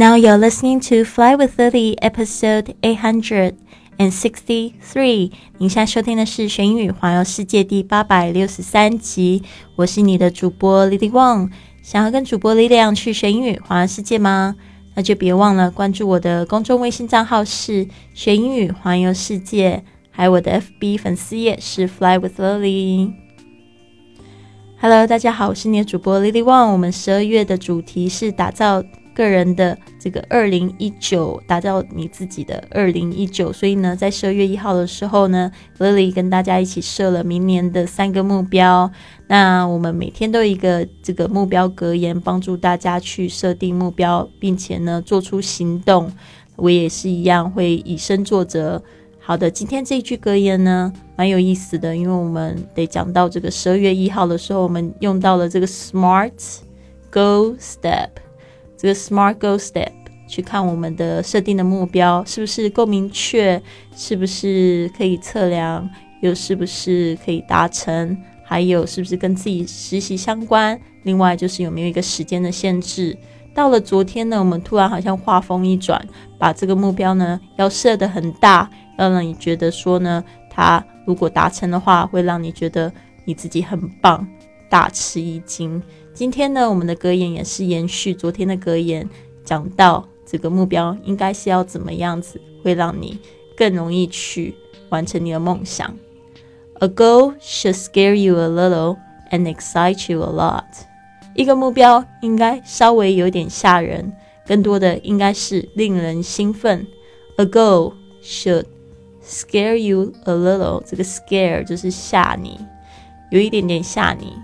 Now you're listening to Fly with Lily, episode eight hundred and sixty-three。您现在收听的是《学英语环游世界》第八百六十三集。我是你的主播 Lily Wang。想要跟主播 Lily 去学英语环游世界吗？那就别忘了关注我的公众微信账号是“学英语环游世界”，还有我的 FB 粉丝页是 “Fly with Lily”。Hello，大家好，我是你的主播 Lily Wang。我们十二月的主题是打造。个人的这个二零一九，打造你自己的二零一九。所以呢，在十二月一号的时候呢，Lily 跟大家一起设了明年的三个目标。那我们每天都一个这个目标格言，帮助大家去设定目标，并且呢做出行动。我也是一样，会以身作则。好的，今天这一句格言呢，蛮有意思的，因为我们得讲到这个十二月一号的时候，我们用到了这个 Smart Go Step。这个 Smart Goal Step 去看我们的设定的目标是不是够明确，是不是可以测量，又是不是可以达成，还有是不是跟自己实习相关？另外就是有没有一个时间的限制？到了昨天呢，我们突然好像话锋一转，把这个目标呢要设得很大，要让你觉得说呢，它如果达成的话，会让你觉得你自己很棒，大吃一惊。今天呢，我们的格言也是延续昨天的格言，讲到这个目标应该是要怎么样子，会让你更容易去完成你的梦想。A goal should scare you a little and excite you a lot。一个目标应该稍微有点吓人，更多的应该是令人兴奋。A goal should scare you a little。这个 scare 就是吓你，有一点点吓你。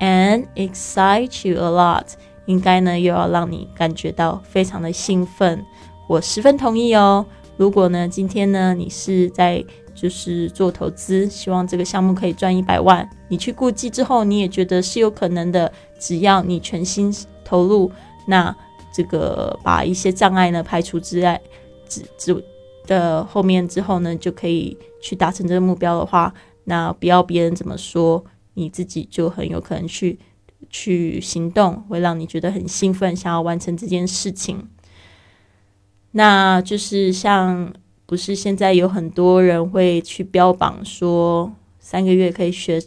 And excite you a lot，应该呢又要让你感觉到非常的兴奋。我十分同意哦。如果呢今天呢你是在就是做投资，希望这个项目可以赚一百万，你去估计之后，你也觉得是有可能的。只要你全心投入，那这个把一些障碍呢排除之外，之之的后面之后呢，就可以去达成这个目标的话，那不要别人怎么说。你自己就很有可能去去行动，会让你觉得很兴奋，想要完成这件事情。那就是像不是现在有很多人会去标榜说三个月可以学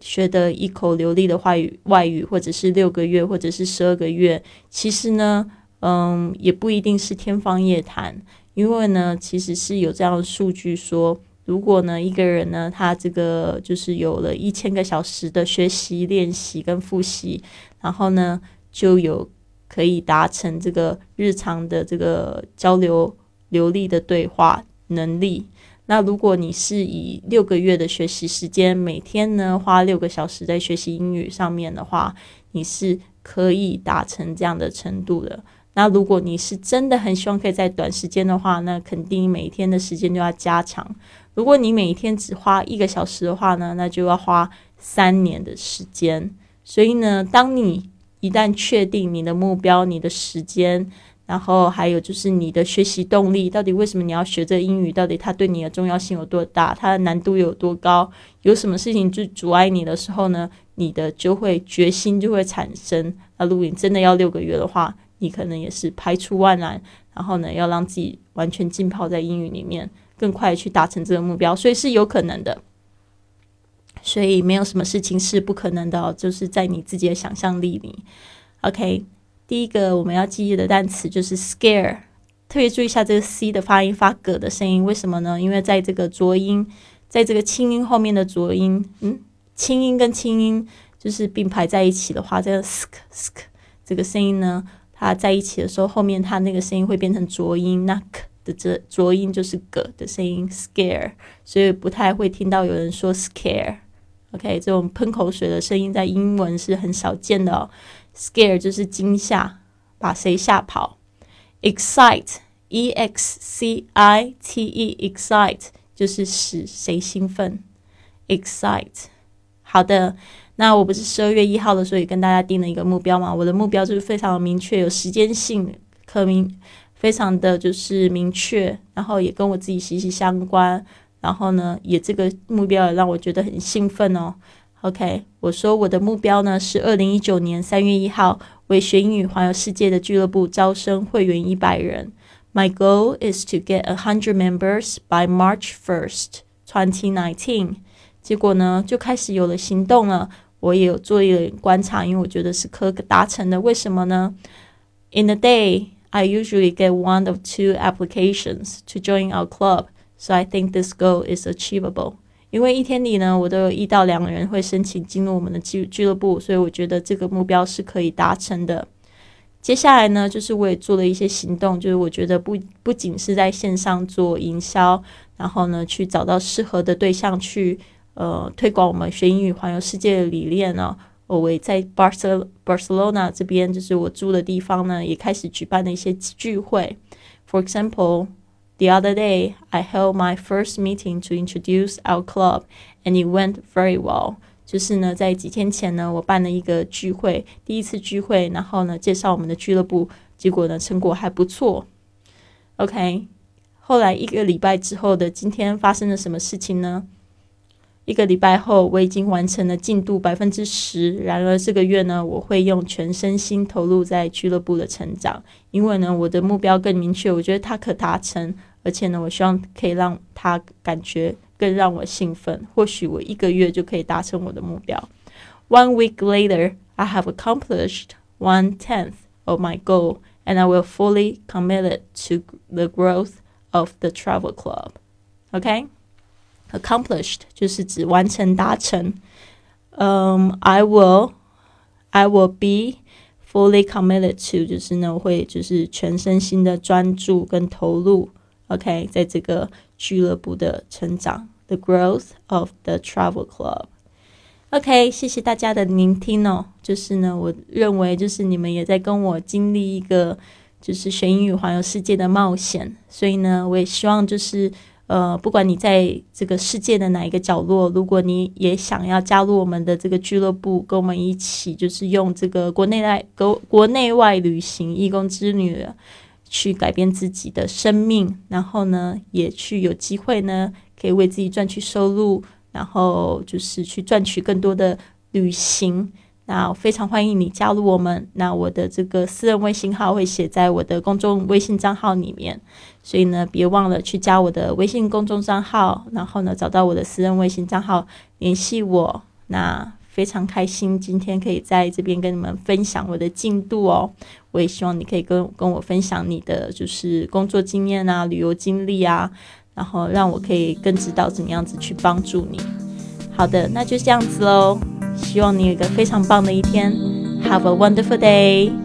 学得一口流利的话语外语，或者是六个月，或者是十二个月。其实呢，嗯，也不一定是天方夜谭，因为呢，其实是有这样的数据说。如果呢，一个人呢，他这个就是有了一千个小时的学习、练习跟复习，然后呢，就有可以达成这个日常的这个交流流利的对话能力。那如果你是以六个月的学习时间，每天呢花六个小时在学习英语上面的话，你是可以达成这样的程度的。那如果你是真的很希望可以在短时间的话，那肯定每天的时间就要加长。如果你每一天只花一个小时的话呢，那就要花三年的时间。所以呢，当你一旦确定你的目标、你的时间，然后还有就是你的学习动力，到底为什么你要学这英语？到底它对你的重要性有多大？它的难度有多高？有什么事情就阻碍你的时候呢？你的就会决心就会产生。那如果你真的要六个月的话，你可能也是排除万难，然后呢，要让自己完全浸泡在英语里面。更快去达成这个目标，所以是有可能的。所以没有什么事情是不可能的，就是在你自己的想象力里。OK，第一个我们要记忆的单词就是 scare，特别注意一下这个 c 的发音发“葛”的声音，为什么呢？因为在这个浊音，在这个清音后面的浊音，嗯，清音跟清音就是并排在一起的话，这个 sk sk 这个声音呢，它在一起的时候，后面它那个声音会变成浊音，那 k。的这浊音就是“个”的声音，scare，所以不太会听到有人说 scare。OK，这种喷口水的声音在英文是很少见的哦。scare 就是惊吓，把谁吓跑。excite，e x c i t e，excite 就是使谁兴奋。excite，好的，那我不是十二月一号的时候也跟大家定了一个目标嘛？我的目标就是非常明确，有时间性，可明。非常的就是明确，然后也跟我自己息息相关，然后呢，也这个目标也让我觉得很兴奋哦。OK，我说我的目标呢是二零一九年三月一号为学英语环游世界的俱乐部招生会员一百人。My goal is to get a hundred members by March first, twenty nineteen。结果呢就开始有了行动了。我也有做一点观察，因为我觉得是可达成的。为什么呢？In a day, I usually get one of two applications to join our club, so I think this goal is achievable. 因为一天里呢，我都有一到两个人会申请进入我们的俱俱乐部，所以我觉得这个目标是可以达成的。接下来呢，就是我也做了一些行动，就是我觉得不不仅是在线上做营销，然后呢，去找到适合的对象去。呃，推广我们学英语环游世界的理念呢。我为在 Barcelona 这边，就是我住的地方呢，也开始举办了一些聚会。For example, the other day I held my first meeting to introduce our club, and it went very well. 就是呢，在几天前呢，我办了一个聚会，第一次聚会，然后呢，介绍我们的俱乐部，结果呢，成果还不错。OK，后来一个礼拜之后的今天发生了什么事情呢？一个礼拜后，我已经完成了进度百分之十。然而这个月呢，我会用全身心投入在俱乐部的成长，因为呢，我的目标更明确，我觉得它可达成，而且呢，我希望可以让它感觉更让我兴奋。或许我一个月就可以达成我的目标。One week later, I have accomplished one tenth of my goal, and I will fully commit to the growth of the travel club. OK。Accomplished 就是指完成、达成。嗯、um,，I will I will be fully committed to 就是呢我会就是全身心的专注跟投入。OK，在这个俱乐部的成长，the growth of the travel club。OK，谢谢大家的聆听哦。就是呢，我认为就是你们也在跟我经历一个就是学英语环游世界的冒险，所以呢，我也希望就是。呃，不管你在这个世界的哪一个角落，如果你也想要加入我们的这个俱乐部，跟我们一起，就是用这个国内外国国内外旅行义工之旅去改变自己的生命，然后呢，也去有机会呢，可以为自己赚取收入，然后就是去赚取更多的旅行。那非常欢迎你加入我们。那我的这个私人微信号会写在我的公众微信账号里面，所以呢，别忘了去加我的微信公众账号，然后呢，找到我的私人微信账号联系我。那非常开心今天可以在这边跟你们分享我的进度哦。我也希望你可以跟跟我分享你的就是工作经验啊、旅游经历啊，然后让我可以更知道怎么样子去帮助你。好的，那就这样子喽。希望你有一个非常棒的一天。Have a wonderful day.